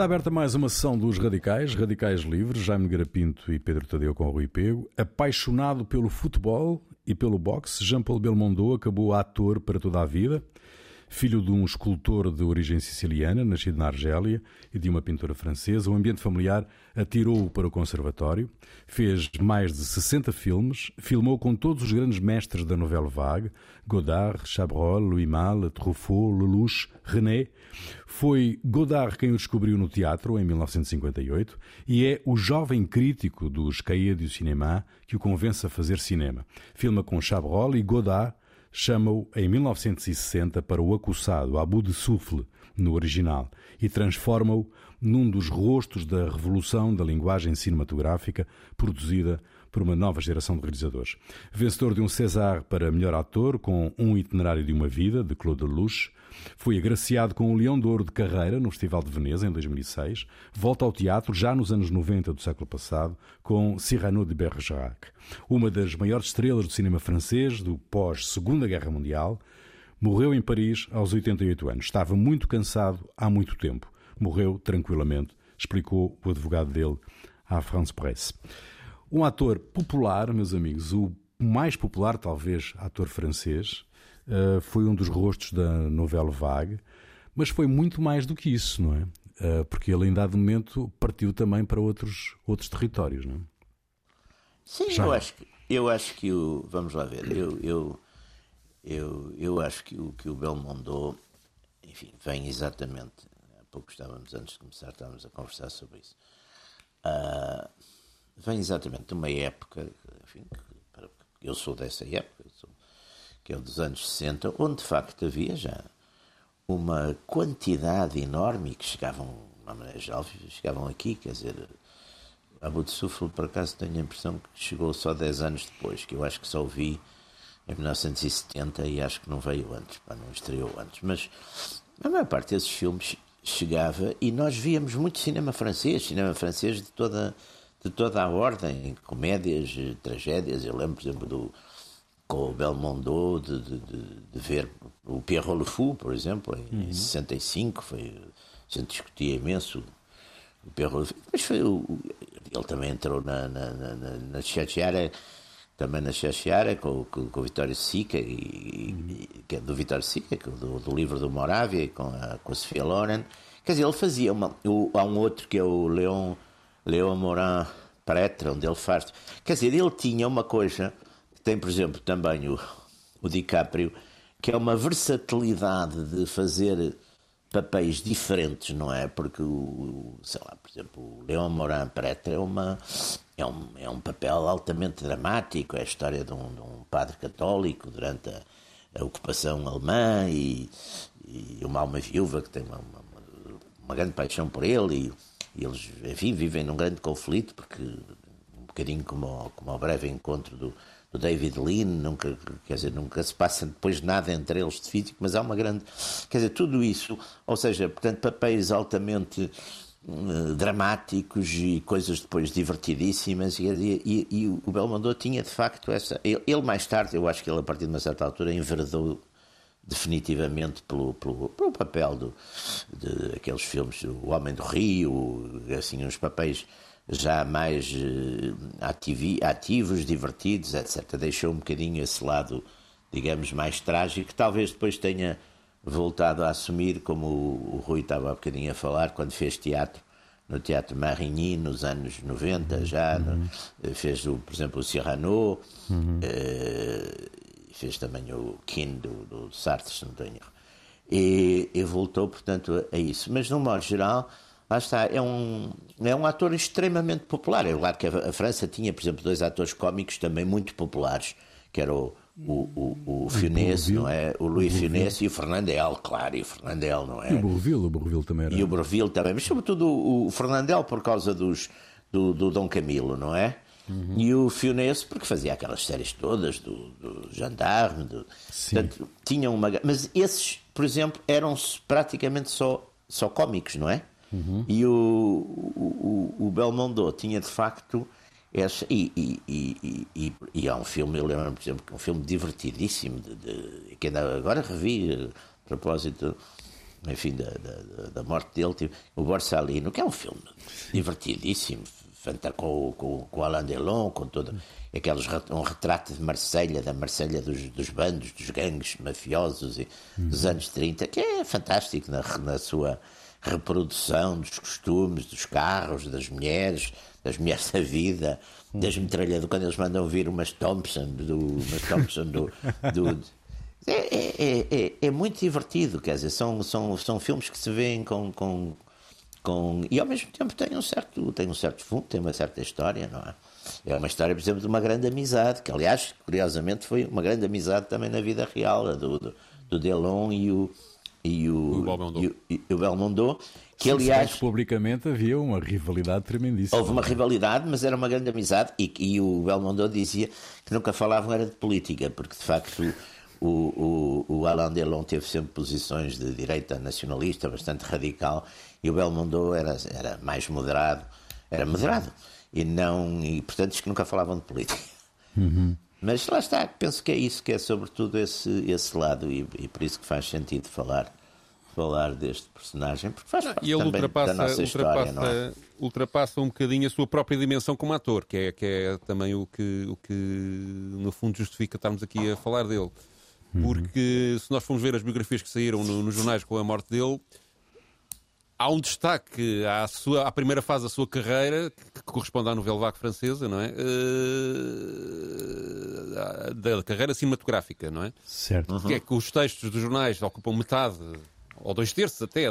Está aberta mais uma sessão dos Radicais, Radicais Livres, Jaime Garapinto e Pedro Tadeu com Rui Pego. Apaixonado pelo futebol e pelo boxe, Jean-Paul Belmondo acabou ator para toda a vida. Filho de um escultor de origem siciliana, nascido na Argélia, e de uma pintora francesa, o ambiente familiar atirou-o para o conservatório. Fez mais de 60 filmes, filmou com todos os grandes mestres da novela vague, Godard, Chabrol, Louis Malle, Truffaut, Lelouch, René. Foi Godard quem o descobriu no teatro em 1958 e é o jovem crítico dos Cahiers du Cinéma que o convence a fazer cinema. Filma com Chabrol e Godard chama-o em 1960 para o acusado Abu de Souffle, no original, e transforma-o num dos rostos da revolução da linguagem cinematográfica produzida por uma nova geração de realizadores. Vencedor de um César para melhor ator com Um Itinerário de uma Vida, de Claude Lelouch, foi agraciado com o Leão de Ouro de Carreira no Festival de Veneza em 2006. Volta ao teatro já nos anos 90 do século passado com Cyrano de Bergerac, uma das maiores estrelas do cinema francês do pós-Segunda Guerra Mundial. Morreu em Paris aos 88 anos. Estava muito cansado há muito tempo. Morreu tranquilamente, explicou o advogado dele à France Presse. Um ator popular, meus amigos, o mais popular, talvez, ator francês, uh, foi um dos rostos da novela Vague, mas foi muito mais do que isso, não é? Uh, porque ele, em dado momento, partiu também para outros, outros territórios, não é? Sim, Já. eu acho que, eu acho que o. Vamos lá ver, eu, eu, eu, eu acho que o, que o Belmondo, enfim, vem exatamente. Há pouco estávamos, antes de começar, estávamos a conversar sobre isso. Uh, vem exatamente de uma época, enfim, eu sou dessa época, que é o dos anos 60, onde de facto havia já uma quantidade enorme que chegavam, de uma maneira geral, chegavam aqui, quer dizer, Abu de por acaso, tenho a impressão que chegou só 10 anos depois, que eu acho que só o vi em 1970 e acho que não veio antes, pá, não estreou antes. Mas a maior parte desses filmes chegava e nós víamos muito cinema francês, cinema francês de toda de toda a ordem, comédias, tragédias. Eu lembro, por exemplo, do, com o Belmondo de, de, de, ver o Pierrot Le Fou, por exemplo, em, uhum. 65. Foi, a gente discutia imenso o Pierrot Le Fou. Mas foi o, ele também entrou na, na, na, na Chachiara, também na Chachiara, com, com, com o Vitório Sica, e, uhum. que é do Vitório Sica, é do, do livro do Moravia, com a, com a Sofia Loren. Quer dizer, ele fazia uma. O, há um outro que é o Leon Leo Morin Pretre, onde ele faz. Quer dizer, ele tinha uma coisa, tem por exemplo também o, o DiCaprio, que é uma versatilidade de fazer papéis diferentes, não é? Porque o, sei lá, por exemplo, o Leon Morin Pretre é uma é um, é um papel altamente dramático, é a história de um, de um padre católico durante a, a ocupação alemã e, e, uma alma viúva que tem uma, uma, uma grande paixão por ele e e eles, enfim, vivem num grande conflito, porque um bocadinho como, como ao breve encontro do, do David Lean, nunca, quer dizer, nunca se passa depois nada entre eles de físico, mas há uma grande. Quer dizer, tudo isso, ou seja, portanto, papéis altamente uh, dramáticos e coisas depois divertidíssimas, e, e, e, o Belmondo tinha de facto essa. Ele, ele, mais tarde, eu acho que ele a partir de uma certa altura enveredou definitivamente pelo, pelo, pelo papel do, de aqueles filmes, O Homem do Rio, assim, uns papéis já mais uh, ativi, ativos, divertidos, etc. Deixou um bocadinho esse lado, digamos, mais trágico, que talvez depois tenha voltado a assumir, como o, o Rui estava há bocadinho a falar, quando fez teatro no Teatro Marigny nos anos 90 já, uhum. no, fez, o, por exemplo, o Cyrano, uhum. uh, fez também o Kin do, do Sartre, se não tenho. E, e, voltou, portanto, a, isso. Mas, no modo geral, lá está, é um, é um ator extremamente popular. É claro que a, França tinha, por exemplo, dois atores cómicos também muito populares, que era o, o, o, o não é? O Louis Funès e o Fernandel, claro, e o Fernandel, não é? E o Bourville, o Bourville também era. E o Bourville também, mas sobretudo o, o Fernandel por causa dos, do, do Dom Camilo, não é? Uhum. E o Fionese, porque fazia aquelas séries todas do, do Gendarme, do, portanto, tinham uma. Mas esses, por exemplo, eram praticamente só, só cómicos, não é? Uhum. E o, o, o Belmondo tinha de facto essa. E, e, e, e, há um filme, eu lembro, por exemplo, que é um filme divertidíssimo, de, de, que ainda agora revi, a propósito enfim, da, da, da morte dele, tipo, o Borsalino, que é um filme divertidíssimo, com, com, com Alain Delon, com todo aqueles, um retrato de Marselha, da Marselha dos, dos bandos, dos gangues mafiosos e, dos anos 30, que é fantástico na, na sua reprodução dos costumes, dos carros, das mulheres, das mulheres da vida, das metralhadoras, quando eles mandam vir umas Thompson, do, umas Thompson do, do é, é, é, é, muito divertido, quer dizer, são, são, são filmes que se veem com, com, com. E ao mesmo tempo tem um certo, tem um certo fundo, tem uma certa história, não é? É uma história, por exemplo, de uma grande amizade, que aliás, curiosamente, foi uma grande amizade também na vida real, do, do, do Delon e o, e o, o, e, e o Belmondo, que Sim, aliás. publicamente havia uma rivalidade tremendíssima. Houve uma rivalidade, mas era uma grande amizade, e, e o Belmondo dizia que nunca falavam era de política, porque de facto o, o, o Alain Delon teve sempre posições de direita nacionalista, bastante radical, e o Belmondo era, era mais moderado, era moderado, e não, e portanto diz que nunca falavam de política. Uhum. Mas lá está, penso que é isso, que é sobretudo esse, esse lado, e, e por isso que faz sentido falar falar deste personagem, porque faz parte e ele ultrapassa, da nossa história, não é? ultrapassa um bocadinho a sua própria dimensão como ator, que é, que é também o que, o que no fundo justifica estarmos aqui a falar dele. Uhum. Porque se nós formos ver as biografias que saíram no, nos jornais com a morte dele, há um destaque à, sua, à primeira fase da sua carreira, que corresponde à novela vague francesa, não é? Uh, da carreira cinematográfica, não é? Certo. Uhum. Que é que os textos dos jornais ocupam metade, ou dois terços até,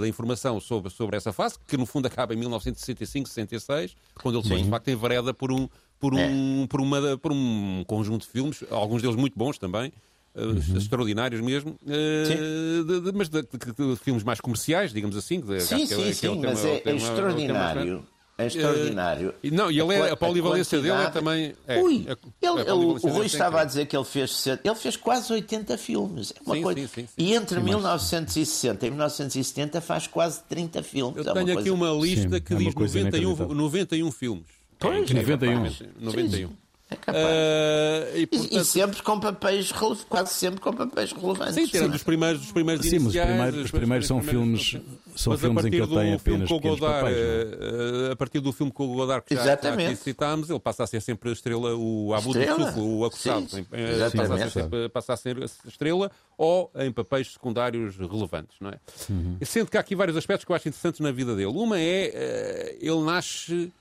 da informação sobre, sobre essa fase, que no fundo acaba em 1965, 66, quando ele depois, de facto, envereda por um, por é. um, é. por, uma, por um conjunto de filmes, alguns deles muito bons também, Uhum. extraordinários mesmo, uh, de, de, mas de, de, filmes mais comerciais, digamos assim. De, sim, sim, é, sim, é mas é, é extraordinário. É extraordinário. Uh, não, e ele é, a polivalência dele é também. É, Ui, ele, o, o Rui estava a dizer que ele fez, ele fez quase 80 filmes. É uma sim, coisa, sim, sim, e entre 1960 e 1970 faz quase 30 filmes. Eu é tenho aqui coisa... uma lista que diz 91, 91 filmes. Pois, é 91. 91. É capaz. Uh, e, portanto... e, sempre com papéis quase sempre com papéis relevantes. Sim, tirando os primeiros, os primeiros Sim, os primeiros, os primeiros são filmes, são filmes em que ele tem apenas pequenos Godard, papéis. É? Eh, a partir do filme com o Godard que já, Exatamente. já citámos, ele passa a ser sempre a estrela, o Abu do o acusado. Sim, passa, a ser, passa a ser estrela ou em papéis secundários relevantes, não é? Uhum. Sendo que há aqui vários aspectos que eu acho interessantes na vida dele. Uma é, eh, ele nasce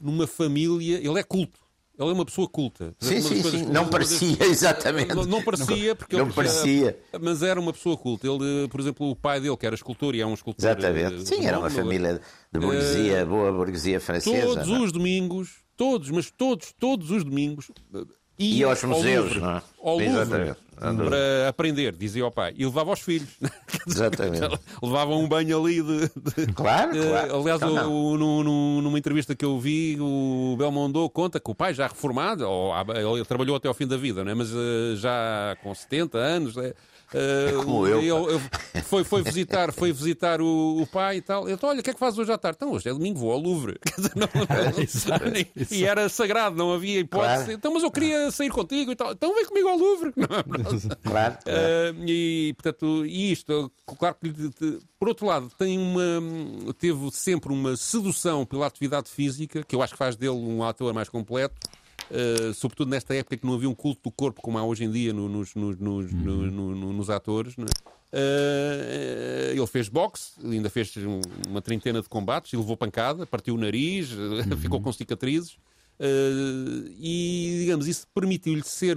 numa família, ele é culto. Ele é uma pessoa culta. Sim, sim, sim. Não parecia, exatamente. Não, não parecia, porque não ele parecia. Já, mas era uma pessoa culta. Ele, por exemplo, o pai dele, que era escultor, e é um escultor. Exatamente. Sim, era uma família de burguesia, uh, boa burguesia francesa. Todos não? os domingos, todos, mas todos, todos os domingos, e aos museus, ao Louvre, não é? Ao Louvre, para aprender, dizia o pai. E levava aos filhos. Exatamente. levava um banho ali de. de claro, de, claro. Aliás, então, o, no, no, numa entrevista que eu vi, o Belmondo conta que o pai, já reformado, ou, ele trabalhou até ao fim da vida, não é? mas uh, já com 70 anos. É, Uh, Como eu. Ele, foi, foi visitar, foi visitar o, o pai e tal. Eu disse, olha, o que é que fazes hoje à tarde? Então, hoje é domingo, vou ao Louvre. não, não, e era sagrado, não havia hipótese. Claro. Então, mas eu queria sair contigo e tal. Então vem comigo ao Louvre. claro. claro. Uh, e, portanto, isto, claro que, por outro lado, tem uma, teve sempre uma sedução pela atividade física, que eu acho que faz dele um ator mais completo. Uh, sobretudo nesta época que não havia um culto do corpo como há hoje em dia no, nos, nos, nos, uhum. nos atores. Uh, ele fez boxe, ainda fez uma trintena de combates, e levou pancada, partiu o nariz, uhum. ficou com cicatrizes. Uh, e, digamos, isso permitiu-lhe ser,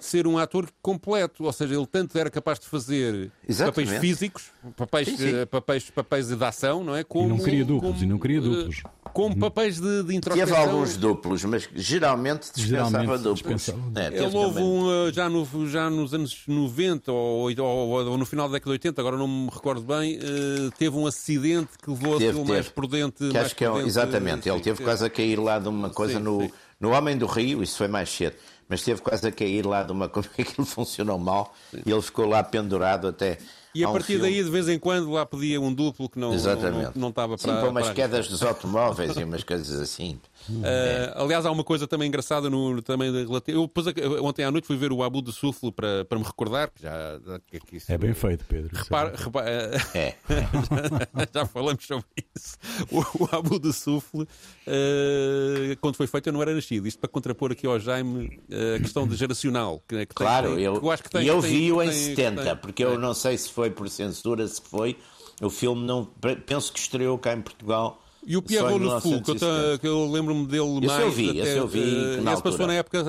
ser um ator completo, ou seja, ele tanto era capaz de fazer Exatamente. papéis físicos, papéis, sim, sim. papéis, papéis de ação, não é? Como, e não queria duplos, como, e não queria duplos. Como papéis de, de introspecção. Teve alguns duplos, mas geralmente dispensava geralmente duplos. Dispensava. É, ele houve um, já, no, já nos anos 90 ou, ou, ou, no final da década de 80, agora não me recordo bem, uh, teve um acidente que levou a ser mais prudente. Que mais acho que é, exatamente, ele teve quase a cair lá de uma coisa no, sim. no Homem do Rio, isso foi mais cedo, mas teve quase a cair lá de uma coisa que aquilo funcionou mal sim. e ele ficou lá pendurado até. E a partir um daí, de vez em quando, lá pedia um duplo que não, Exatamente. não, não, não estava para. Sim, para umas para... quedas dos automóveis e umas coisas assim. Uh, aliás, há uma coisa também engraçada no, também relativo. Eu depois, ontem à noite fui ver o Abu de Suflo para, para me recordar, que já que, que isso, é bem feito, Pedro. Repara, repara, é. já, já, falamos sobre isso. O, o Abu de Suflo, uh, quando foi feito, eu não era nascido. Isto para contrapor aqui ao Jaime uh, a questão de geracional. Que, que claro, tem, eu, que eu acho que tem. Eu vi-o em 70, porque eu não sei se foi por censura, se foi. O filme não. Penso que estreou cá em Portugal e o Pierre Rolefou, que, eu, que eu lembro-me dele esse mais. Eu vi, esse eu vi. Uh, esse passou na época.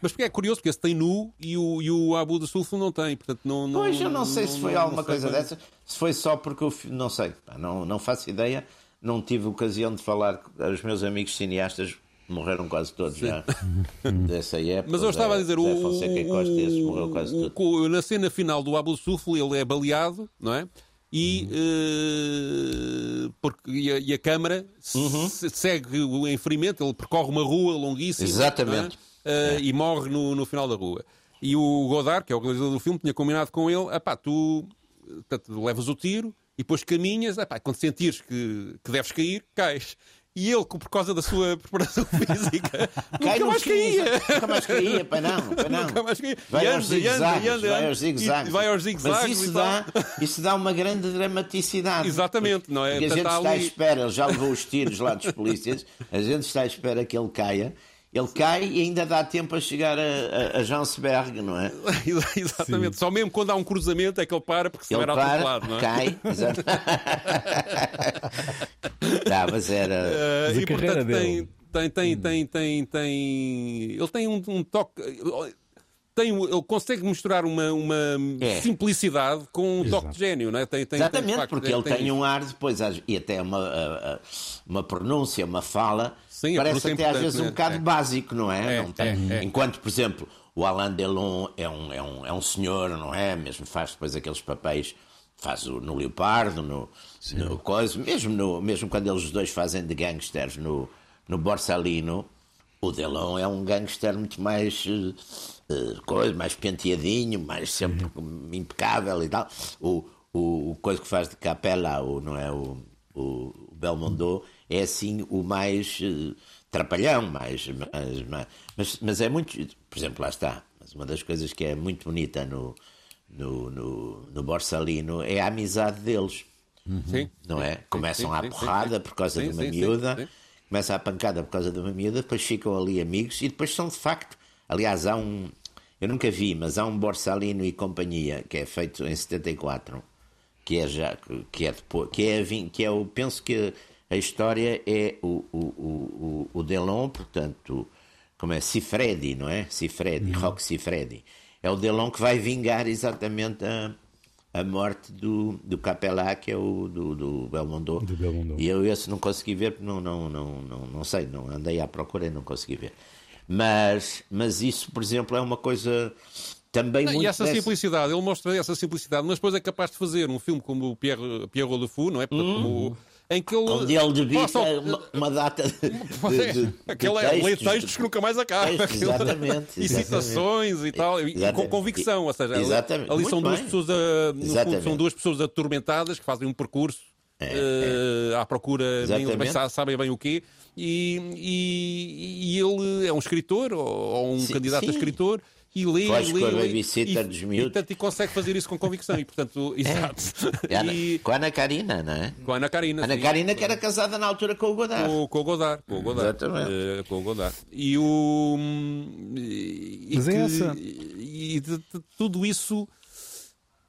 Mas porque é curioso, porque esse tem nu e o, e o Abu do Sulfo não tem. Portanto, não, não, pois eu não sei não, se foi não, alguma coisa bem. dessa. Se foi só porque eu. Não sei. Não, não faço ideia. Não tive ocasião de falar. Os meus amigos cineastas morreram quase todos Sim. já dessa época. Mas eu estava a dizer, o, Fonseca Costa, morreu quase o, o, na cena final do Abu Suflo ele é baleado, não é? E, uh, porque, e, a, e a Câmara uhum. segue o enferimento, ele percorre uma rua longuíssima Exatamente. É? Uh, é. e morre no, no final da rua. E o Godard, que é o realizador do filme, tinha combinado com ele: tu levas o tiro e depois caminhas, epá, quando sentires que, que deves cair, cais. E ele, por causa da sua preparação física, Cai nunca mais caía. Nunca mais caía, para não, para não. Nunca mais caía. Vai, aos zigue-zagues, vai aos zigue-zagues. Vai aos zigue-zagues. Mas isso dá, isso dá uma grande dramaticidade. Exatamente, não é? Porque a gente está à espera, ele já levou os tiros lá dos polícias, a gente está à espera que ele caia ele cai e ainda dá tempo a chegar a, a, a Jansberg, não é? Exatamente. Sim. Só mesmo quando há um cruzamento é que ele para porque se ele era para, atropelado, não é? Cai, exato. tá, mas era. Uh, e portanto tem, tem, tem, tem, tem, tem. Ele tem um, um toque tem, ele consegue misturar uma, uma é. simplicidade com um toque de gênio, não é? Tem, tem, Exatamente, tem, facto, porque ele tem, um ar depois, e até uma, uma pronúncia, uma fala, Sim, parece até às vezes um né? bocado é. básico, não é? é, não tem, é, é. Enquanto, por exemplo, o Alain Delon é um, é, um, é um senhor, não é? Mesmo faz depois aqueles papéis, faz o, no Leopardo, no, no coisa, mesmo, no, mesmo quando eles dois fazem de gangsters no, no Borsalino, o Delon é um gangster muito mais uh, coisa, mais penteadinho, mais sempre uhum. impecável e tal. O, o, o coisa que faz de capela, o, não é? O, o Belmondo é assim o mais uh, trapalhão, mais, mais, mais, mas, mas é muito. Por exemplo, lá está. Mas uma das coisas que é muito bonita no, no, no, no Borsalino é a amizade deles. Sim. Não é? Começam sim, sim, à porrada sim, por causa de uma miúda começa a pancada por causa de uma miúda, depois ficam ali amigos e depois são de facto. Aliás, há um. Eu nunca vi, mas há um Borsalino e companhia que é feito em 74, que é já. que é depois. que é, que é o. penso que a história é o, o, o, o Delon, portanto, como é? Cifredi, não é? Cifredi, uhum. Rock Cifredi. É o Delon que vai vingar exatamente a a morte do, do Capelá, que é o do, do Belmondo. Do Belmondo. E eu esse não consegui ver, não, não, não, não, não sei, não andei à procura e não consegui ver. Mas, mas isso, por exemplo, é uma coisa também não, muito... E essa simplicidade, ele mostra essa simplicidade, mas depois é capaz de fazer um filme como o Pierre, Pierre Rodefoux, não é? Hum. Como, em que ele. Onde ele debita uma, uma, data de. de, de Aquela textos, lê textos que nunca mais acabam. Exatamente, E citações e tal, e com convicção. Ou seja, exatamente. ali, são duas, pessoas a, fundo, são duas pessoas atormentadas que fazem um percurso é, uh, é. à procura, bem, sabem bem o quê. E, e, e, ele é um escritor ou, ou um sim, candidato sim. a escritor e lê, lê, com a babysitter dos miúdos. E, portanto, e consegue fazer isso com convicção. E, portanto, exato. É. E... Com a Ana Karina, não é? Com a Ana Karina. Ana sim. Karina que era casada na altura com o Godard. Com, com o Godard. Com o Godard. Exatamente. Uh, com o Godard. E o... E Mas é essa. E de, de, tudo isso...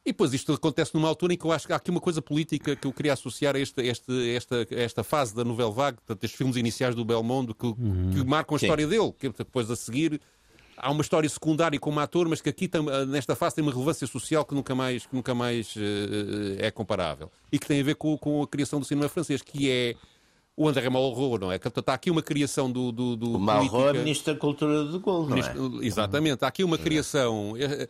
E depois isto acontece numa altura em que eu acho que há aqui uma coisa política que eu queria associar a esta, esta, esta, esta fase da Nouvelle Vague, portanto, estes filmes iniciais do Belmondo que, uhum. que marcam a Sim. história dele, que depois a seguir há uma história secundária como ator, mas que aqui nesta fase tem uma relevância social que nunca mais, que nunca mais uh, é comparável. E que tem a ver com, com, a criação do cinema francês, que é o André Malraux, não é? Está aqui uma criação do... do, do o Malraux é ministro da Cultura do Gol, não é? Exatamente. Há aqui uma criação... Eh,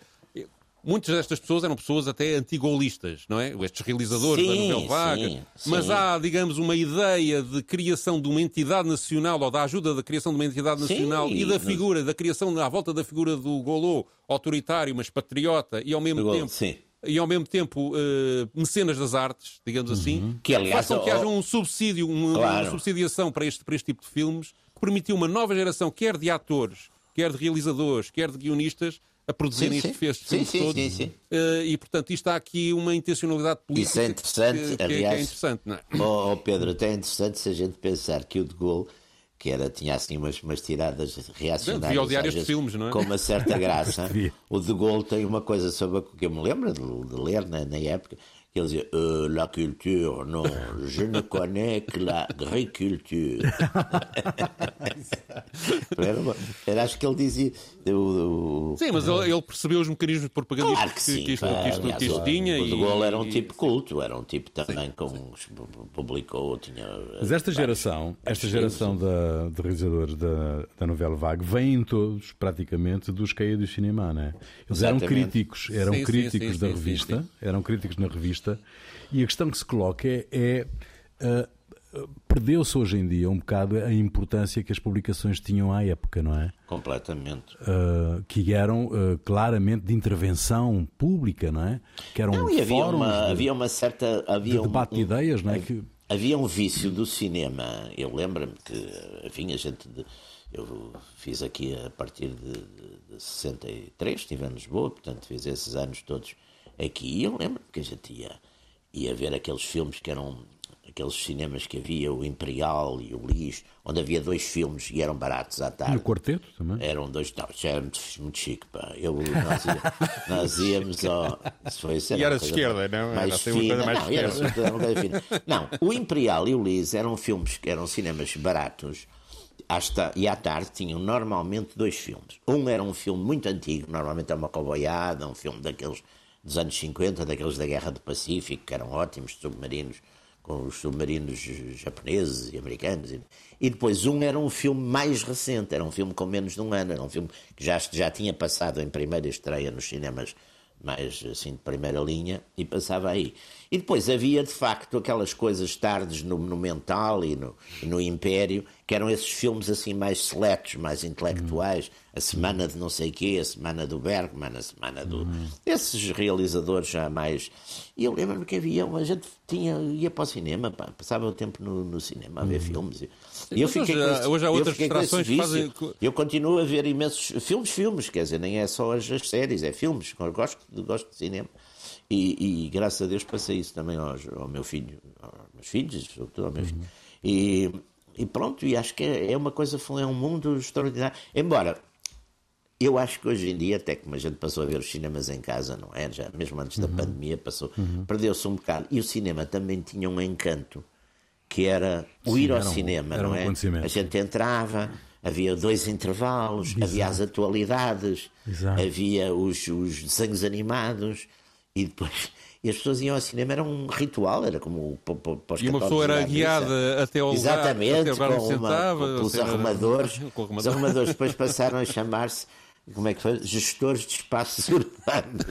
Muitas destas pessoas eram pessoas até antigolistas, não é? Estes realizadores sim, da novela vaga. Sim, Mas sim. há, digamos, uma ideia de criação de uma entidade nacional ou da ajuda da criação de uma entidade nacional e da figura, da criação à volta da figura do Golô, autoritário, mas patriota e ao mesmo tempo. Sim e ao mesmo tempo uh, mecenas das artes, digamos assim, uhum. que aliás façam que haja um subsídio, uma, claro. uma, subsidiação para este, para este tipo de filmes permitiu uma nova geração, quer de atores, quer de realizadores, quer de guionistas, a produzirem Sim, estes sim. festos Sim, filmes sim, todos. sim, sim. Eh, e, portanto, isto há aqui uma intencionalidade política Isso é interessante, que, que- que aliás. é interessante, não é? Oh, oh, Pedro, até é interessante se a gente pensar que o de Gaulle, que era, tinha assim umas, umas tiradas reacionárias, Devia odiar às estes vezes, filmes, não é? com uma certa graça, o de Gaulle tem uma coisa sobre a que eu me lembro de, de ler na, na época, que ele dizia, "Euh, la culture, non, je ne connais que la agriculture. era, acho que ele dizia, o, o- Sim, mas ele, ele percebeu os mecanismos de propaganda Claro que que, sim. que isto, que isto- aliás, que isto tinha. O de Gaulle era um e- tipo culto, era um tipo também com. publicou, tinha. Mas esta geração, esta geração da, de realizadores da, da novela Vague, vêm todos, praticamente, dos caídos do cinema, né? Eles eram Exatamente. críticos, eram Sim, sim, críticos sim, da sim, revista, sim, eram críticos na revista, e a questão que se coloca é, é, ah, perdeu-se hoje em dia um bocado a importância que as publicações tinham à época, não é? Completamente. Uh, que eram uh, claramente de intervenção pública, não é? Que eram Não, e havia uma, de, havia uma certa. Havia de um- debate de um- ideias, não é? Que, Havia um vício do cinema. Eu lembro-me que, enfim, a gente. de- eu fiz aqui a partir de, de, de 63, estive em Lisboa, portanto fiz esses anos todos aqui. E eu lembro-me que a gente ia, ia ver aqueles filmes que eram. aqueles cinemas que havia, o Imperial e o Lis, onde havia dois filmes e eram baratos à tarde. no quarteto também. Eram dois. Não, isso era muito, muito chique, pá. Eu, nós, ia- nós íamos ao. Foi, isso E era uma de esquerda, não? Era Mais uma fina. coisa mais não, de era esquerda. assim uma coisa fina. Não, o Imperial e o Lis eram filmes que eram cinemas baratos. às ta- E à tarde tinham normalmente dois filmes. Um era um filme muito antigo, normalmente é uma coboiada, um filme daqueles dos anos 50, daqueles da Guerra do Pacífico, que eram ótimos, submarinos, com os submarinos japoneses e americanos. E, depois um era um filme mais recente, era um filme com menos de um ano, era um filme que já, já tinha passado em primeira estreia nos cinemas mais assim de primeira linha e passava aí. E depois havia de facto aquelas coisas tardes no Monumental e no, no Império, que eram esses filmes assim mais seletos, mais intelectuais, a semana de não sei quê, a semana do Bergman, a semana do. esses realizadores já mais. E eu lembro-me que havia, a gente tinha, ia para o cinema, pá, passava o tempo no, no cinema a ver filmes. E, eu fiquei hoje esse- hoje há outras distrações que fazem- Eu continuo a ver imensos filmes, filmes, quer dizer, nem é só as, as séries, é filmes. Eu gosto, gosto de cinema. E, e graças a Deus passei isso também aos, ao meu filho, aos meus filhos, sobretudo ao meu filho. E, e pronto, e acho que é, é uma coisa, é um mundo extraordinário. Embora eu acho que hoje em dia, até como a gente passou a ver os cinemas em casa, não é? Já, mesmo antes da pandemia, passou, perdeu-se um bocado. E o cinema também tinha um encanto que era o ir ao um- cinema, não um é? A gente entrava, havia dois intervalos, havia as atualidades, Exato. havia os, os desenhos animados e depois. E as pessoas iam ao cinema, era um ritual, era como para, os E uma pessoa era guiada até ao lugar, Exatamente, até o lugar com uma- sentava, com- pelos seja, arrumadores. com o Os arrumador. arrumadores depois passaram a chamar-se, como é que foi? Gestores de espaços urbanos.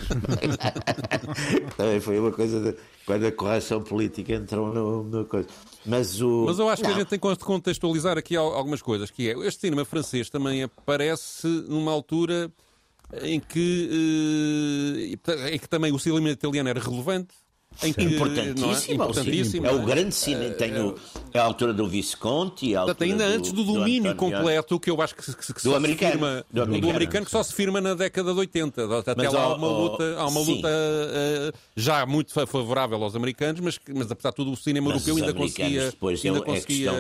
Também foi uma coisa de, quando a correção política entrou no, no coisa. Mas o. Mas eu acho que Não, a gente tem que contextualizar aqui al- algumas coisas, que é, este cinema francês também aparece numa altura em que, eh, em que também o cinema italiano era relevante. Em que, é? Importantíssimo, Importantíssimo. é o grande cine. Tem o, é a altura do Visconti, a altura ainda do, antes do domínio Antonioni. completo, que eu acho que, se- que se Do americano. firma, Do do, americano. americano, que só se firma na década de 80. Até Mas, lá há uma ó, luta, há uma sim. luta eh, já muito fa- favorável aos americanos, mas, que- mas apesar de tudo o cinema Mas europeu ainda conseguia. depois ainda é, é, conseguia, é,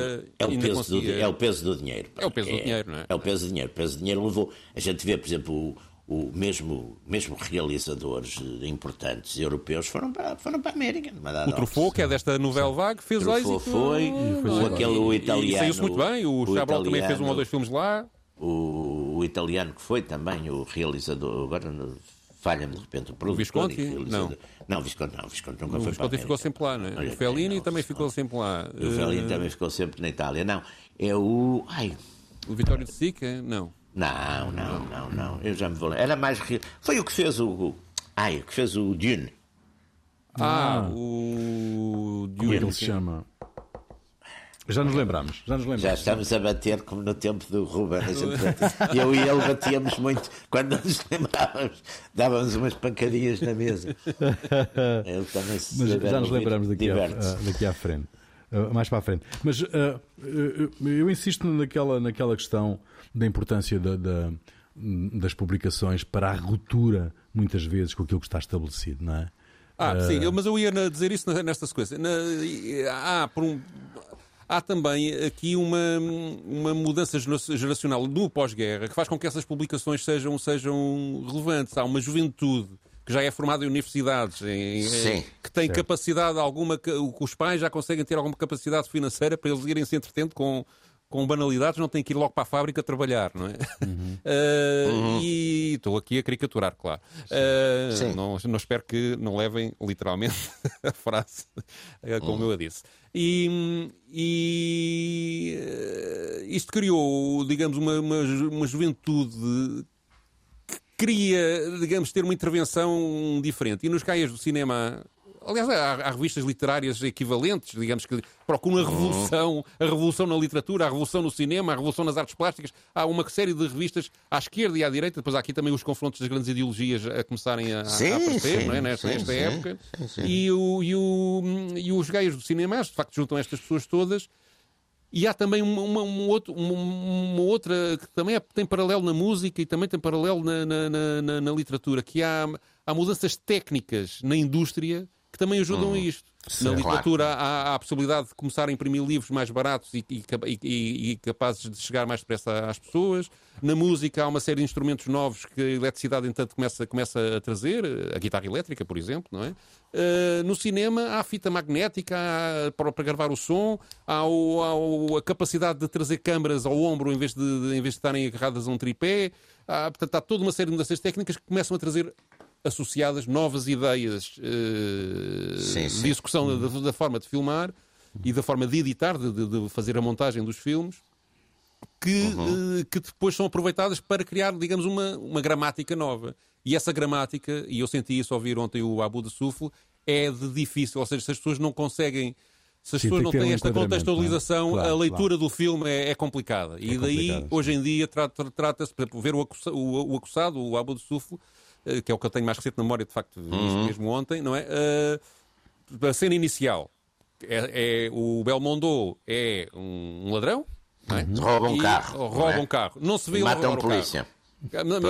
o ainda peso do, conseguia- é o peso do dinheiro. pá. É o peso do dinheiro, não é? É o peso do dinheiro. O peso do dinheiro levou. A gente vê, por exemplo, o, o mesmo, mesmo realizadores eh, importantes europeus foram para, foram para a América. O Truffaut, que é desta novela vague, fez Truffaut êxito. foi, não o aquele o E- italiano. E saiu-se muito bem. O, o Chabrol também fez um ou dois filmes lá. o, o italiano que foi também o realizador, agora não- falha-me de repente o produtor Visconti? e realizador. Não, o Visconti não, o Visconti nunca O foi para a Visconti ficou América. sempre lá, não é? O Fellini não, também não. ficou sempre lá. O Fellini Eh, também ficou sempre na Itália. Não, é o. Ai, O Vitório de Sica? Não. Não, não, não, não. Eu já me vou. lembrar. Era mais. re- Foi o que fez o. Ai, o que fez o Dune. Ah, o. Como é que Dune, ele se chama? Já nos lembramos, já nos Já lembramos. estamos a bater como no tempo do Ruben. A gente Eu e ele batíamos muito. Quando nos lembrávamos, dávamos umas pancadinhas na mesa. Ele também se Mas já nos lembramos daqui, diverte-se. ah, daqui à frente. Uh, mais para a frente. Mas uh, eu insisto naquela, naquela questão da importância da, da, das publicações para a ruptura, muitas vezes, com aquilo que está estabelecido, não é? Ah, sim, mas eu ia dizer isso nesta sequência. há, por um, há também aqui uma, uma mudança geracional no pós-guerra que faz com que essas publicações sejam, sejam relevantes. Há uma juventude que já é formada em universidades, em, em, que tem certo. capacidade alguma, que os pais já conseguem ter alguma capacidade financeira para eles irem se entretendo com, com banalidades, não têm que ir logo para a fábrica trabalhar, não é? Uhum. Uh, uhum. E estou aqui a caricaturar, claro. Uh, não, não, espero que não levem literalmente a frase como uhum. eu a disse. E, e isto criou, digamos, uma, uma, uma juventude queria, digamos, ter uma intervenção diferente. E nos caias do cinema Aliás, há, há, revistas literárias equivalentes, digamos que procuram a revolução, a revolução na literatura, a revolução no cinema, a revolução nas artes plásticas. Há uma série de revistas à esquerda e à direita, depois há aqui também os confrontos das grandes ideologias a começarem a, sim, a aparecer, sim, não é? nesta, sim, nesta época. E, o, e, o, e os gays do cinema, de facto, juntam estas pessoas todas. E há também uma, uma, um outro, uma, uma, outra que também é, tem paralelo na música e também tem paralelo na, na, na, na literatura, que há, há mudanças técnicas na indústria que também ajudam hum. a isto. Sim, Na literatura claro. há, há, a possibilidade de começar a imprimir livros mais baratos e, e, e, e, capazes de chegar mais depressa às pessoas. Na música há uma série de instrumentos novos que a eletricidade, entanto, começa, começa a trazer. A guitarra elétrica, por exemplo, não é? Uh, no cinema há a fita magnética há, para, para, gravar o som, há, o, há o, a capacidade de trazer câmaras ao ombro em vez de, de, em vez de estarem agarradas a um tripé. Há, portanto, há toda uma série de mudanças técnicas que começam a trazer associadas novas ideias uh, sim, sim. de execução da, da, forma de filmar e da forma de editar, de, de fazer a montagem dos filmes, que, uhum. uh, que depois são aproveitadas para criar, digamos, uma, uma gramática nova. E essa gramática, e eu senti isso ao ouvir ontem o Abu de Suflo, é de difícil, ou seja, se as pessoas não conseguem se as Sim, pessoas não têm um esta contextualização, claro, a leitura claro. do filme é, é complicada. É e daí, hoje em dia, trata-se, trata por exemplo, ver o, acusa, o, o acusado, o Abu de Suflo, eh, que é o que eu tenho mais recente na memória, de facto, uhum. mesmo ontem, não é? Uh, a cena inicial é, é, o Belmondo é um ladrão, é? Uhum. rouba um carro, rouba é? um carro, não se vê ele roubar um polícia.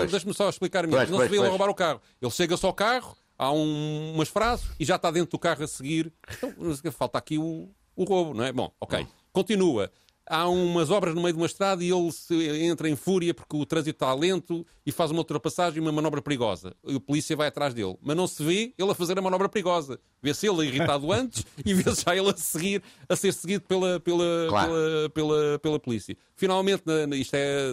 Deixa-me só explicar não pois, se vê ele roubar o carro. Ele chega-se ao carro, há um, umas frases e já está dentro do carro a seguir. Então, falta aqui o, o roubo, não é? Bom, ok. Continua há umas obras no meio de uma estrada e ele entra em fúria porque o trânsito está lento e faz uma ultrapassagem, uma manobra perigosa. E a polícia vai atrás dele. Mas não se vê ele a fazer a manobra perigosa. Vê-se ele irritado antes e vê-se já ele a seguir, a ser seguido pela, pela, claro. pela, pela, pela, polícia. Finalmente, isto é.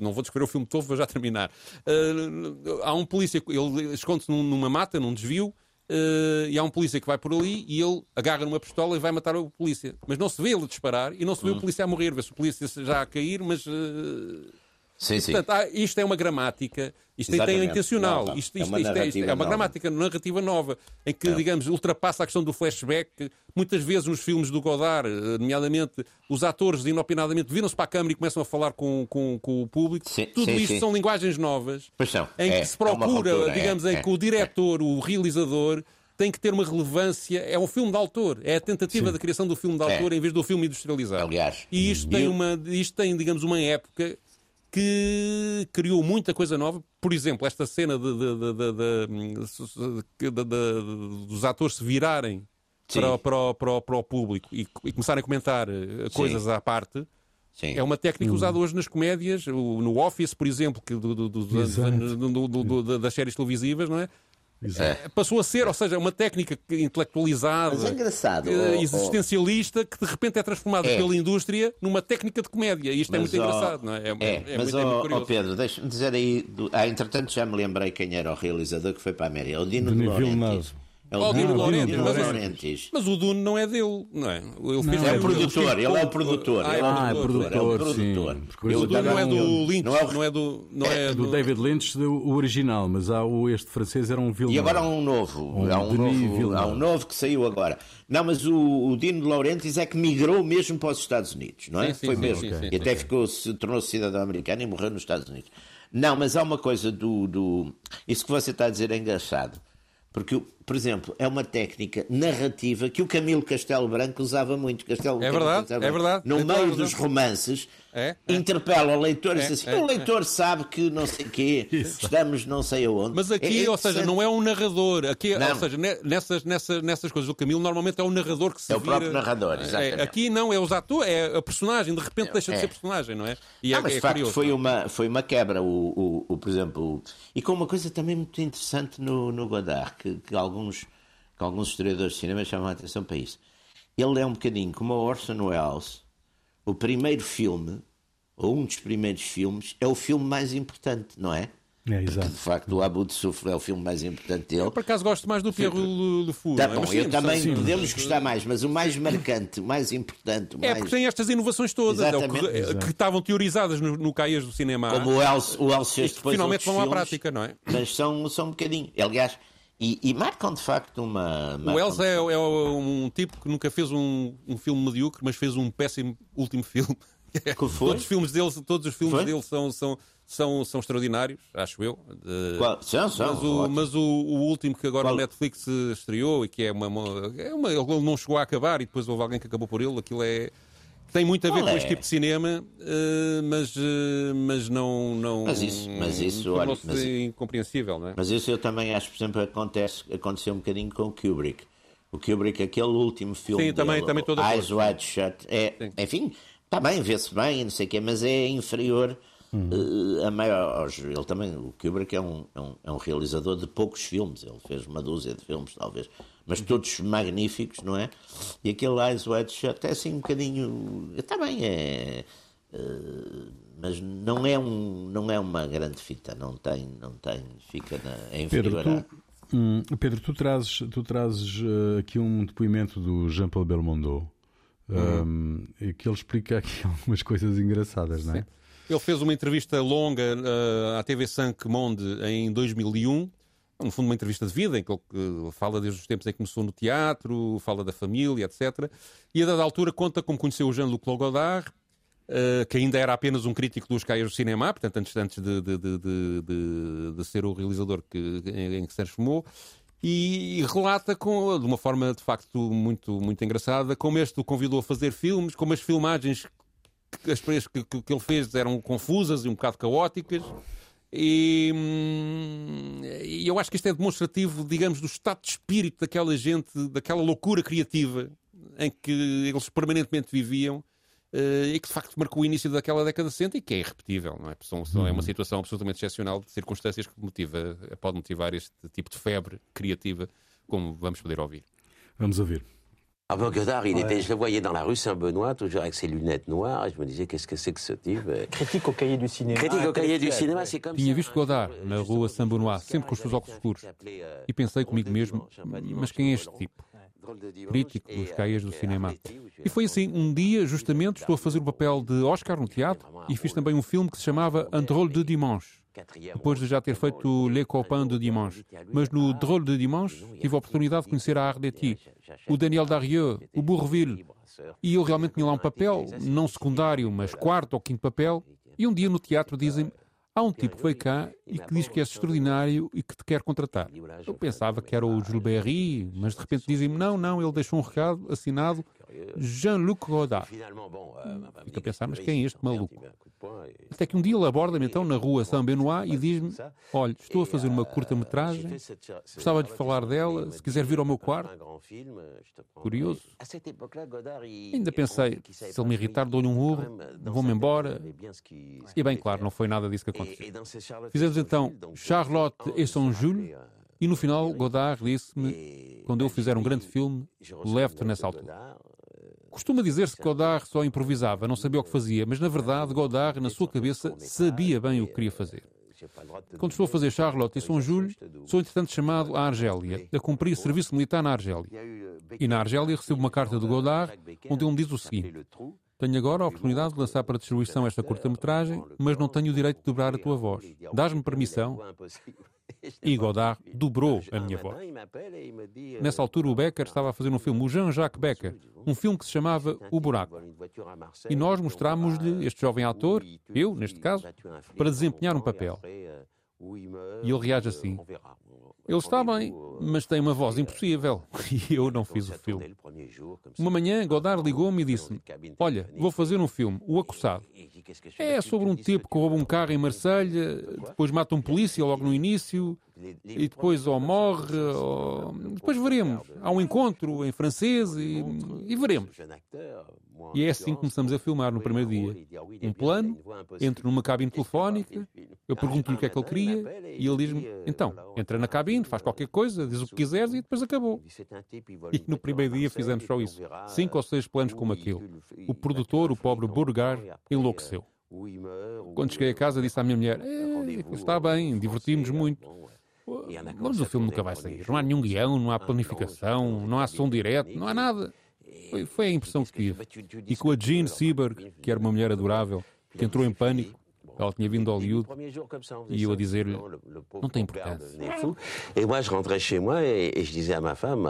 Não vou descrever o filme todo, vou já terminar. Uh, há um polícia, ele esconde-se numa mata, num desvio, Uh, e há um polícia que vai por ali e ele agarra numa pistola e vai matar o polícia. Mas não se vê ele disparar e não se vê hum. o polícia a morrer. Vê-se o polícia já a cair, mas. Uh... Sim, sim. Portanto, há, isto é uma gramática, isto Exatamente. é intencional, não, isto, isto, é, uma isto, é, isto é uma gramática narrativa nova, em que, é. digamos, ultrapassa a questão do flashback. Muitas vezes nos filmes do Godard, eh, nomeadamente, os atores inopinadamente viram-se para a câmara e começam a falar com, com, com o público. Sim, Tudo sim, isto sim. são linguagens novas, em que é, se procura, é ruptura, digamos, em que o diretor, o realizador, tem que ter uma relevância. É um filme de autor. É a tentativa Sim. da criação do filme de autor é. em vez do filme industrializado. Aliás. E isto tem, uma, isto tem, digamos, uma época que criou muita coisa nova. Por exemplo, esta cena de, de, de, dos atores se virarem para, para, para, para, o público e, e, começarem a comentar eh, coisas Sim. à parte. Sim. É uma técnica hum. usada hoje nas comédias, no Office, por exemplo, que do, do, do, das séries televisivas, não é? É, passou a ser, ou seja, uma técnica intelectualizada, mas é engraçado, uh, existencialista, que de repente é transformada é. pela indústria numa técnica de comédia. E isto é mas, é muito oh, engraçado, não é? É, é, é mas, muito, oh, Pedro, deixa-me dizer aí. Do... Ah, entretanto, já me lembrei quem era o realizador que foi para a América, o Dino de Laurentiis. É o Dino Laurentiis. Mas, mas, o Dune não é dele, não é? Ele fez não, é o produtor, ele é o produtor. Ah, é, o produtor, é o produtor. O Dune não é do Lynch, não é do... Não é do David Lynch, o original, mas há o, este francês era um Villeneuve. E agora há um novo, há um novo, há um novo que saiu agora. Não, mas o, o Dino de Laurentiis é que migrou mesmo para os Estados Unidos, não é? Sim, sim, Foi sim, mesmo. e até ficou, se tornou cidadão americano e morreu nos Estados Unidos. Não, mas há uma coisa do, do. Isso que você está a dizer é engraçado Porque, por exemplo, é uma técnica narrativa que o Camilo Castelo Branco usava muito. Castelo, é verdade, é verdade. No meio dos romances, é, é. interpela o leitor e diz assim: é, o leitor sabe que não sei o quê, estamos não sei aonde. Mas aqui, ou seja, não é um narrador. Aqui, ou seja, nessas, nessas, nessas coisas do Camilo, normalmente é o narrador que se É o vira... próprio narrador, exatamente. aqui não, é os atores, é a personagem, de repente deixa de ser personagem, não é? E ah, mas de facto curioso, foi, uma, foi uma quebra, o, o, o, por exemplo. E com uma coisa também muito interessante no, no Godard, que, que alguns que alguns historiadores de cinema chamam a atenção para isso. Ele é um bocadinho como a Orson Welles. O primeiro filme, ou um dos primeiros filmes, é o filme mais importante, não é? É, exato. de facto, o Abu de Sufre é o filme mais importante dele. Eu, por acaso, gosto mais do Pierre Le Fou. Tá, é? bom, eu também sim, podemos sim. gostar mais, mas o mais marcante, o mais importante. O é mais... porque tem estas inovações todas é que, que, estavam teorizadas no, no Caias do cinema. Como o Elcio, o Elcio depois finalmente vão filmes, à prática, não é? Mas são, são um bocadinho. Aliás, e, e, marcam de facto uma. O Wells é, é, um tipo que nunca fez um, um filme medíocre, mas fez um péssimo último filme. Todos os filmes dele, todos os filmes dele são, são, são, são extraordinários, acho eu. Qual? São, são, mas o, mas o, o último que agora Qual? o Netflix estreou e que é uma, é uma. Ele não chegou a acabar e depois houve alguém que acabou por ele, aquilo é tem muito a ver Qual com é? este tipo de cinema, uh, mas, uh, mas não, não. Mas isso, mas isso olha, mas, incompreensível, não é? Mas isso eu também acho, por exemplo, acontece, aconteceu um bocadinho com o Kubrick. O Kubrick, aquele último filme. Sim, também, dele, também toda Eyes Wide Shut, é, enfim, está bem, vê-se bem, não sei o quê, mas é inferior uh, a maior. Ele também, o Kubrick é um, é um, é um realizador de poucos filmes, ele fez uma dúzia de filmes, talvez mas todos magníficos, não é? E aquele Eyes Wide Shut é assim um bocadinho. Está bem, é. Uh, mas não é, um, não é uma grande fita, não tem, não tem, fica na, é Pedro, tu, hum, Pedro, tu trazes, tu trazes uh, aqui um depoimento do Jean-Paul Belmondo uhum. um, que ele explica aqui algumas coisas engraçadas, não é? Ele fez uma entrevista longa uh, à TV 5 Monde em 2001 no fundo, uma entrevista de vida, em que ele fala desde os tempos em que começou no teatro, fala da família, etc. E a dada altura conta como conheceu o Jean-Luc Godard, uh, que ainda era apenas um crítico dos caias do cinema, portanto, antes, antes de, de, de, de, ser o realizador que, em, em que se transformou. E, e, relata com, de uma forma de facto muito, muito engraçada como este o convidou a fazer filmes, como as filmagens as que, que, que ele fez eram confusas e um bocado caóticas. Hum, e, eu acho que isto é demonstrativo, digamos, do estado de espírito daquela gente, daquela loucura criativa em que eles permanentemente viviam Uh, e que de facto marcou o início daquela década de 60 e que é irrepetível, não é? São, são, É uma uhum. situação absolutamente excepcional de circunstâncias que motiva, pode motivar este tipo de febre criativa, como vamos poder ouvir. Vamos ouvir. Ah ben Godard, il ouais. était, je le voyais dans la rue Saint-Benoît, toujours avec ses lunettes noires, et je me disais, qu'est-ce que c'est que ce type Critique au cahier du cinéma. Critique au cahier du cinéma, c'est comme Tinha visto Godard na rua Saint-Benoît, sempre com os seus óculos escuros. E pensei comigo mesmo, mas quem é este tipo? Crítico dos cahiers do cinema. E foi assim, um dia, justamente, estou a fazer o papel de Oscar no teatro e fiz também um filme que se chamava Un drôle de dimanche depois de já ter feito Les Copains de Dimanche. Mas no Drôle de Dimanche tive a oportunidade de conhecer a Ardeti, o Daniel Darieux, o Bourreville. E eu realmente tinha lá um papel, não secundário, mas quarto ou quinto papel. E um dia no teatro dizem-me: há um tipo que veio cá e que diz que és extraordinário e que te quer contratar. Eu pensava que era o Jules Berry, mas de repente dizem-me: não, não, ele deixou um recado assinado Jean-Luc Godard. Fico a pensar: mas quem é este maluco? Até que um dia ele aborda-me então na rua Saint-Benoît e diz-me: Olha, estou a fazer uma curta-metragem, gostava de falar dela, se quiser vir ao meu quarto. Curioso. Ainda pensei: se ele me irritar, dou-lhe um urro, vou-me embora. E bem, claro, não foi nada disso que aconteceu. Fizemos então Charlotte et son Jules. E no final, Godard disse-me: quando eu fizer um grande filme, leve-te nessa altura. Costuma dizer-se que Godard só improvisava, não sabia o que fazia, mas na verdade Godard, na sua cabeça, sabia bem o que queria fazer. Quando estou a fazer Charlotte e São Júlio, sou entretanto chamado à Argélia, a cumprir serviço militar na Argélia. E na Argélia recebo uma carta de Godard, onde ele me diz o seguinte: Tenho agora a oportunidade de lançar para distribuição esta curta-metragem, mas não tenho o direito de dobrar a tua voz. Dás-me permissão? E Godard dobrou a minha voz. Nessa altura, o Becker estava a fazer um filme, o Jean-Jacques Becker, um filme que se chamava O Buraco. E nós mostrámos-lhe este jovem ator, eu, neste caso, para desempenhar um papel. E ele reage assim: Ele está bem, mas tem uma voz impossível. E eu não fiz o filme. Uma manhã, Godard ligou-me e disse-me: Olha, vou fazer um filme, O Acossado. É sobre um tipo que rouba um carro em Marselha, depois mata um polícia logo no início, e depois ou morre, ou... depois veremos. Há um encontro em francês e, e veremos. E é assim que começamos a filmar no primeiro dia. Um plano, entro numa cabine telefónica, eu pergunto-lhe o que é que ele queria e ele diz-me: então, entra na cabine, faz qualquer coisa, diz o que quiseres e depois acabou. E no primeiro dia fizemos só isso. Cinco ou seis planos como aquele. O produtor, o pobre Burgar, enlouqueceu. Quando cheguei a casa, disse à minha mulher: está bem, divertimos muito. Mas o filme nunca vai sair. Não há nenhum guião, não há planificação, não há som direto, não há nada. Foi, foi a impressão que tive. E com a Jean Seberg, que era uma mulher adorável, que entrou em pânico, ela tinha vindo de Hollywood e eu a dizer-lhe não tem importância. Et moi je rentrais chez moi et je disais à ma femme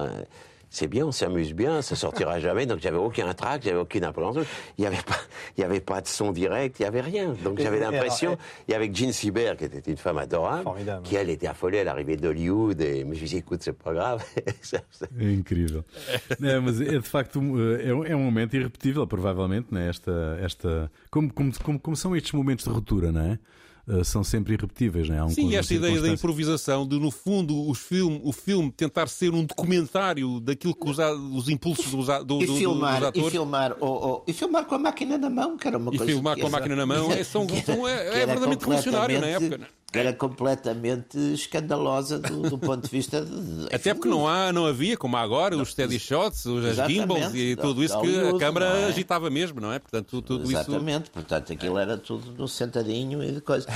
c'est bien, on s'amuse bien, ça sortira jamais. Donc j'avais aucun trac, j'avais aucune appréhension. Il n'y avait pas, il y avait pas de son direct, il n'y avait rien. Donc j'avais l'impression. Et avec Jean Sieber, qui était une femme adorable, Formidable. qui elle était affolée à l'arrivée d'Hollywood. Et mais je me suis dit, écoute, c'est pas grave. é incrível. É, mas é de facto é um, é um momento irrepetível, provavelmente, né? Esta, esta, como, como, como, como são estes momentos de ruptura, não é? Uh, são sempre irrepetíveis, não é? Um Sim, esta ideia da improvisação, de no fundo os filme, o filme tentar ser um documentário daquilo que os, os impulsos dos, do, e do, filmar, dos atores. E filmar, oh, oh, e filmar com a máquina na mão, que era uma e coisa. E filmar com a máquina na mão é, são, são, é, é verdadeiramente revolucionário na época. Não? que era completamente escandalosa do, do ponto de vista de, Até porque não, há, não havia, como há agora, os steady shots, os gimbals e tudo isso que a câmara é? agitava mesmo, não é? Portanto, tudo Exatamente, isso... portanto aquilo era tudo no sentadinho e de coisa.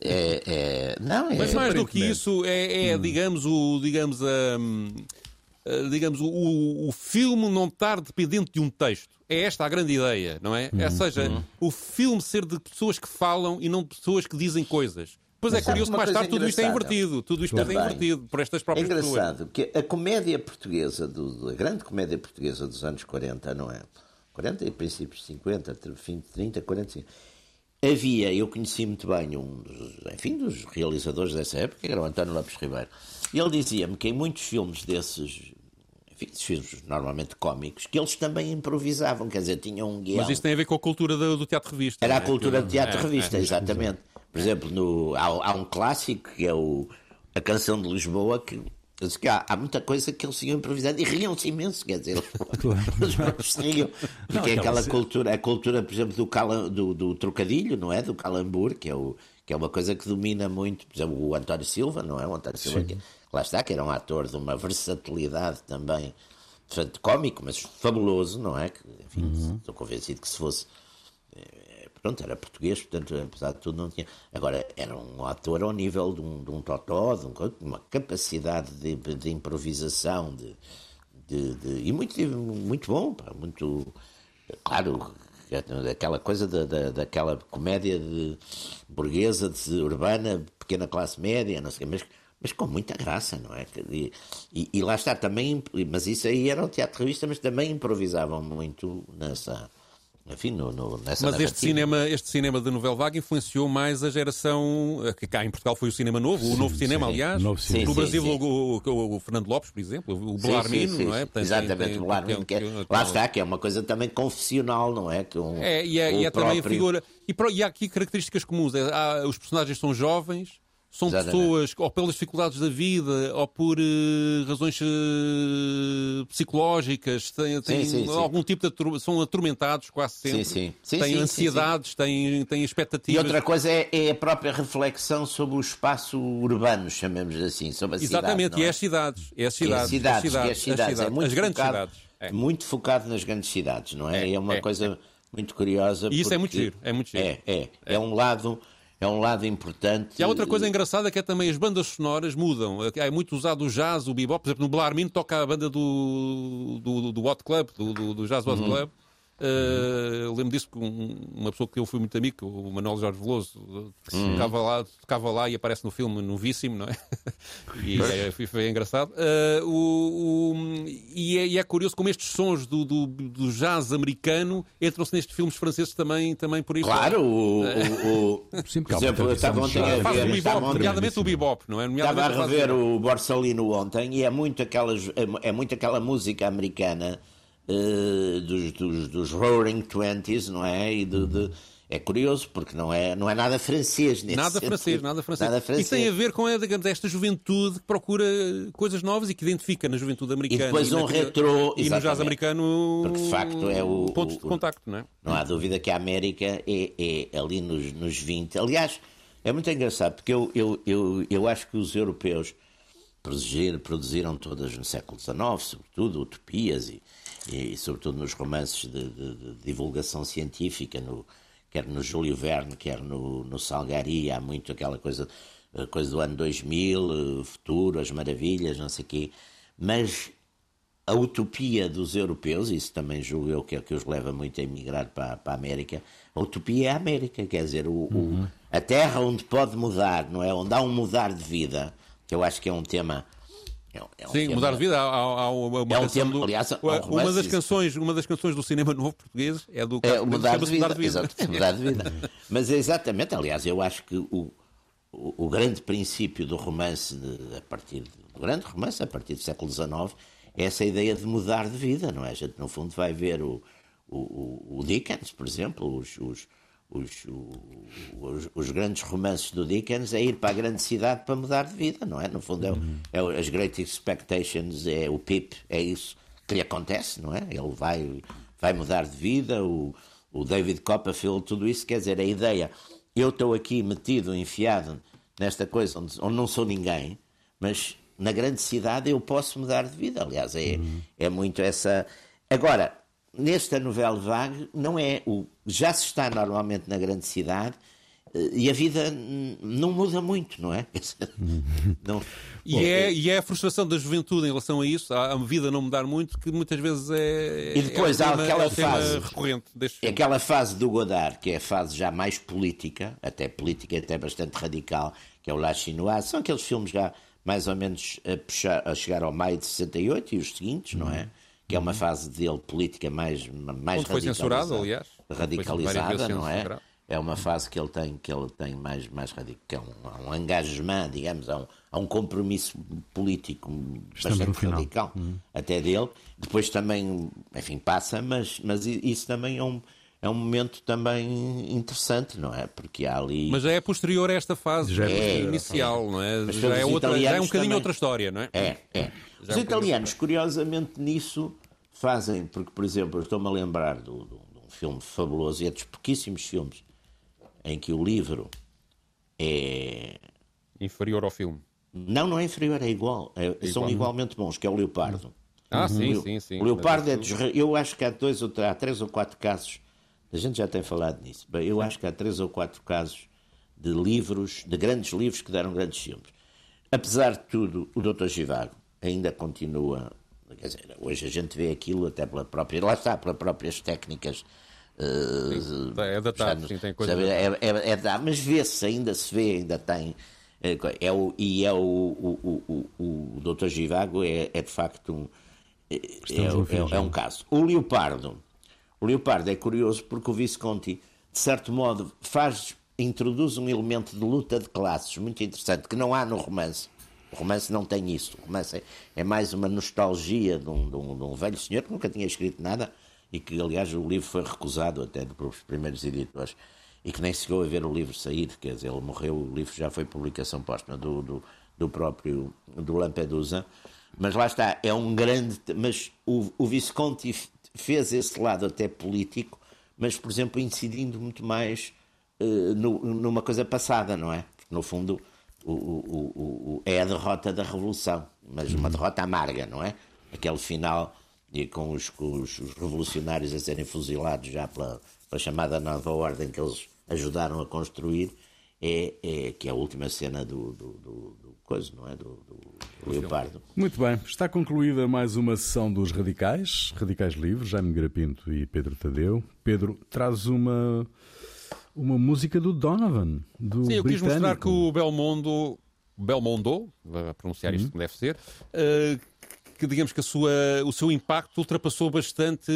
É, é... Não, é... Mas mais do que isso, é, é hum. digamos, o, digamos, um, digamos o, o filme não estar dependente de um texto. É esta a grande ideia, não é? Hum, Ou seja, hum. o filme ser de pessoas que falam e não de pessoas que dizem coisas. Pois é curioso que mais tarde tudo isto é invertido. Tudo isto Também. é invertido por estas próprias pessoas. É engraçado pessoas. que a comédia portuguesa, do, a grande comédia portuguesa dos anos 40, não é? 40 e princípios de 50, fim de 30, 45. Havia, eu conheci muito bem um dos, enfim, dos realizadores dessa época, que era o António Lopes Ribeiro. E ele dizia-me que em muitos filmes desses enfim, filmes normalmente cómicos, que eles também improvisavam, quer dizer, tinham um guião. Mas isso tem a ver com a cultura do, do teatro revista. Era a é? cultura do teatro é, revista, é, exatamente. Por exemplo, no, há, há, um clássico que é o, a canção de Lisboa que, que há, há, muita coisa que eles iam improvisando e riam-se imenso, quer dizer, claro. se riam. Porque é aquela cultura, a cultura, por exemplo, do, cala, do, do, trocadilho, não é? Do calambur, que é, o, que é uma coisa que domina muito, por exemplo, o António Silva, não é? O António Silva, que, lá está, que era um ator de uma versatilidade também, cómico, mas fabuloso, não é? Que, enfim, uhum. estou convencido que se fosse pronto, era português, portanto, apesar de tudo, não tinha. Agora, era um ator ao nível de um, de um totó, de, um, uma capacidade de, de improvisação, de, de, de, e muito, muito bom, pá, muito. Claro, aquela coisa da, da, daquela comédia de burguesa, de urbana, pequena classe média, não sei mas, mas com muita graça, não é? E, e, e lá está também, mas isso aí era o teatro revista, mas também improvisavam muito nessa enfim, no, no, nessa Mas este cinema, este cinema de novela vaga influenciou mais a geração que cá em Portugal foi o cinema novo, sim, o novo cinema, sim, aliás. Novo cinema. No Brasil, sim, o, o, o, Fernando Lopes, por exemplo, o Belarmino, não é? Portanto, Exatamente, tem, o Belarmino, que, é, lá está, que é uma coisa também confessional, não é? Que um, é, e é, e é próprio... também a figura. E, e há aqui características comuns. É, há, os personagens são jovens são Exatamente. pessoas, ou pelas dificuldades da vida, ou por uh, razões uh, psicológicas, têm, têm sim, sim, algum sim. tipo de são atormentados quase sempre. Sim, sim. têm ansiedades, Têm, têm expectativas. E outra coisa é, é, a própria reflexão sobre o espaço urbano, chamemos assim, sobre a Exatamente, cidade, e é? as cidades. É as cidades. É as cidades, as cidades, as cidades, é muito as grandes focado, cidades. É. Muito focado nas grandes cidades, não é? É, é uma coisa muito curiosa. E isso é muito giro, é muito giro. É, é. É um lado é um lado importante. E há outra coisa engraçada que é também as bandas sonoras mudam. É muito usado o jazz, o bebop. Por exemplo, no Belarmino toca a banda do, do, do Hot Club, do, do, do Jazz Hot uhum. Club. Uh, lembro disso que um, uma pessoa que eu fui muito amigo, o Manuel Jorge Veloso, tocava lá, tocava lá e aparece no filme novíssimo, não é? e é, foi, foi, engraçado. Uh, o, o, e, é, e, é, curioso como estes sons do, do, do jazz americano entram-se nestes filmes franceses também, também por aí. Claro, o, o, Sim, por exemplo, eu estava ontem a ver. O bebop, nomeadamente o bebop, não é? Estava a rever o Borsalino ontem e é muito, aquelas, é, é muito aquela música americana uh, dos, dos, dos, Roaring Twenties, não é? E de, de, é curioso porque não é, não é nada francês nesse Nada francês, nada francês. nada francês. Isso tem a ver com digamos, esta juventude que procura coisas novas e que identifica na juventude americana. E depois e um retro. E no jazz americano. Porque de facto é o. Ponto de contacto, não é? Não há dúvida que a América é, é ali nos, nos 20. Aliás, é muito engraçado porque eu, eu, eu, eu acho que os europeus produziram todas no século XIX, sobretudo utopias e e, sobretudo nos romances de, de, de, divulgação científica, no, quer no Júlio Verne, quer no, no Salgari, há muito aquela coisa, coisa do ano 2000, futuro, as maravilhas, não sei o quê, mas a utopia dos europeus, isso também julgo eu que é o que os leva muito a emigrar para, para a América, a utopia é a América, quer dizer, o, uhum. o, a terra onde pode mudar, não é? Onde há um mudar de vida, que eu acho que é um tema é, é um Sim, tema... mudar de vida. Há, há, há uma, é um tema, do... aliás, uma, das canções, uma das canções do cinema novo português é do é, mudar, de vida, mudar de vida. Exato, mudar de vida. Mas é exatamente, aliás, eu acho que o, o, o grande princípio do romance, de, a partir do grande romance, a partir do século XIX, é essa ideia de mudar de vida, não é? A gente, no fundo, vai ver o, o, o Dickens, por exemplo, os, os os, os, os, grandes romances do Dickens é ir para a grande cidade para mudar de vida, não é? No fundo, é, uhum. é as Great Expectations, é o Pip, é isso que lhe acontece, não é? Ele vai, vai mudar de vida, o, o David Copperfield, tudo isso, quer dizer, a ideia, eu estou aqui metido, enfiado nesta coisa onde, onde não sou ninguém, mas na grande cidade eu posso mudar de vida. Aliás, é, uhum. é muito essa. Agora, nesta novela vague não é o já se está normalmente na grande cidade eh, e a vida não muda muito, não é? não. E, Bom, é, é, e é a frustração da juventude em relação a isso, a, vida não mudar muito, que muitas vezes é. E depois é há tema, aquela é fase. recorrente deste aquela fase do Godard, que é a fase já mais política, até política, até bastante radical, que é o La Chinoise. São aqueles filmes já mais ou menos a, puxar, a chegar ao maio de 68 e os seguintes, não é? Que é uma fase dele política mais, mais foi censurado, aliás. radicalizada, não é? É uma fase que ele tem, que ele tem mais, mais radical, que é um, um engagement, digamos, há um, há um compromisso político Estamos bastante radical, uhum. até dele. Depois também, enfim, passa, mas, mas isso também é um, é um momento também interessante, não é? Porque há ali. Mas já é posterior a esta fase já é, inicial, não é? Já é, outra, já é um bocadinho também... outra história, não é? É, é. Já Os é um italianos, curiosamente, nisso fazem, porque, por exemplo, eu estou-me a lembrar de um filme fabuloso, e é dos pouquíssimos filmes em que o livro é. Inferior ao filme. Não, não é inferior, é igual. É, é são igualmente bons, que é o Leopardo. Ah, uhum. sim, sim, sim. O Leopardo é dos, Eu acho que há dois ou há três ou quatro casos. A gente já tem falado nisso. Bem, eu acho que há três ou quatro casos de livros, de grandes livros que deram grandes filmes. Apesar de tudo, o Dr. Givago ainda continua. Quer dizer, hoje a gente vê aquilo até pela própria. Lá está, pelas próprias técnicas. Uh, sim, é datado, sim, tem coisa. É, é, é, é mas vê-se, ainda se vê, ainda tem. É, é o, e é o, o, o, o, o Dr. Givago é, é de facto um. É, é, é, um caso. O Leopardo. O Leopardo é curioso porque o Visconti, de certo modo, faz, introduz um elemento de luta de classes muito interessante que não há no romance o romance não tem isso. O romance é, é mais uma nostalgia de um, de, um, de um, velho senhor que nunca tinha escrito nada e que, aliás, o livro foi recusado até pelos primeiros editores e que nem chegou a ver o livro sair, quer dizer, ele morreu, o livro já foi publicação póstuma do, do, do próprio do Lampedusa. Mas lá está, é um grande. Mas o, o Visconti fez esse lado até político, mas, por exemplo, incidindo muito mais uh, no, numa coisa passada, não é? Porque, no fundo, o, o, o, é a derrota da Revolução, mas uma derrota amarga, não é? Aquele final e com os, com os, revolucionários a serem fuzilados já pela, pela, chamada nova ordem que eles ajudaram a construir, é, é que é a última cena do, do, do, coisa, não é? Do, do Leopardo. Muito bem, está concluída mais uma sessão dos Radicais, Radicais Livres, Jaime Grapinto e Pedro Tadeu. Pedro, traz uma, uma música do Donovan, do Sim, eu quis britânico. mostrar que o Belmondo, Belmondo, vou pronunciar isto como deve ser, eh, que digamos que a sua, o seu impacto ultrapassou bastante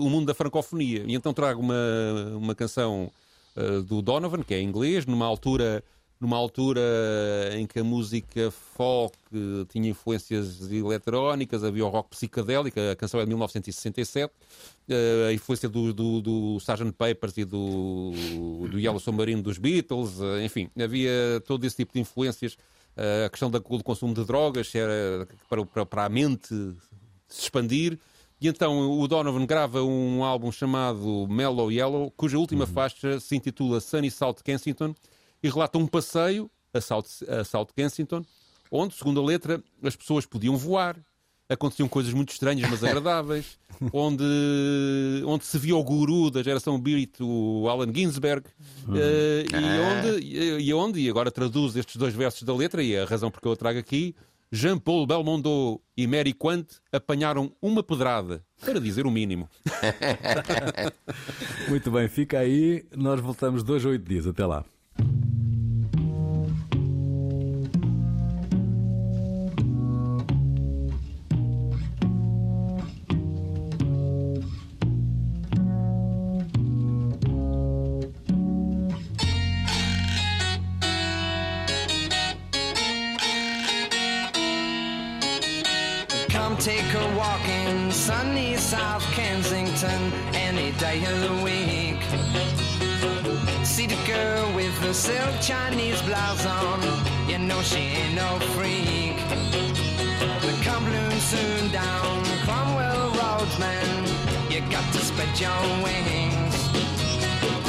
o mundo da francofonia. E então trago uma, uma canção eh, do Donovan, que é em inglês, numa altura, numa altura em que a música folk eh, tinha influências eletrónicas, havia o rock psicadélico, a canção é de 1967, eh, a influência do, do, do Sgt. Papers e do, do Yellow Submarine dos Beatles, eh, enfim, havia todo esse tipo de influências. A questão do consumo de drogas era para, para, para a mente se expandir. E então o Donovan grava um álbum chamado Mellow Yellow, cuja última faixa se intitula Sunny South Kensington e relata um passeio a South, a South Kensington, onde, segundo a letra, as pessoas podiam voar, aconteciam coisas muito estranhas, mas agradáveis, onde, onde se via o guru da geração Beat, o Allen Ginsberg, eh, e, onde, e, e onde, e agora traduz estes dois versos da letra, e a razão porque eu a trago aqui, Jean-Paul Belmondo e Mary Quant apanharam uma pedrada, para dizer o mínimo. Muito bem, fica aí. Nós voltamos dois a oito dias. Até lá. Silk Chinese blouse on, you know she ain't no freak. The Cumberland soon down Cromwell Roads, man, you got to spread your wings.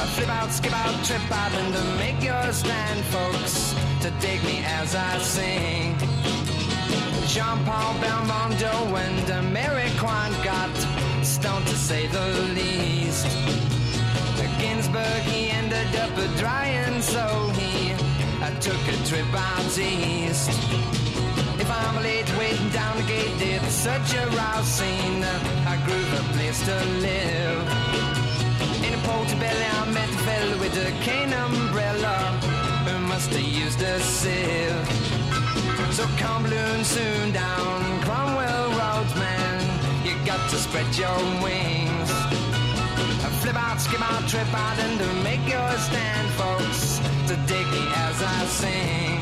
A flip out, skip out, trip out, and to make your stand, folks, to dig me as I sing. Jean-Paul Belmondo and Mary Quant got stoned to say the least. Ginsburg, he ended up a drying, so he I took a trip out east. If I'm late waiting down the gate, it's such a rouse scene. I grew a place to live. In a portobello, I met a fella with a cane umbrella who must have used a sieve. So come balloon soon down Cromwell Roads, man. You got to spread your wings. Out, skip out, trip out, and to make your stand, folks. To dig me as I sing.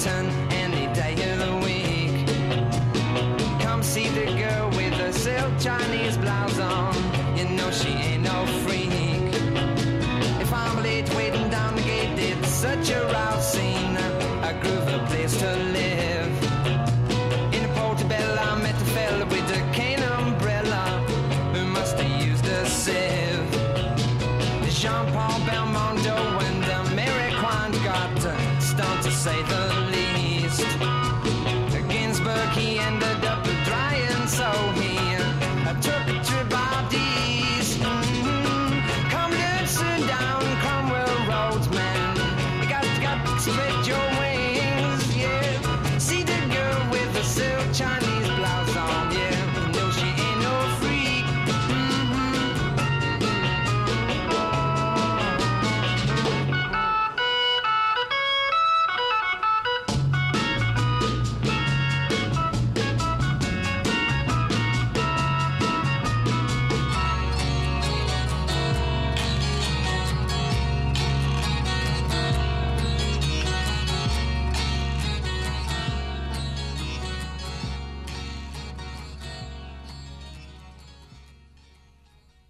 Kensington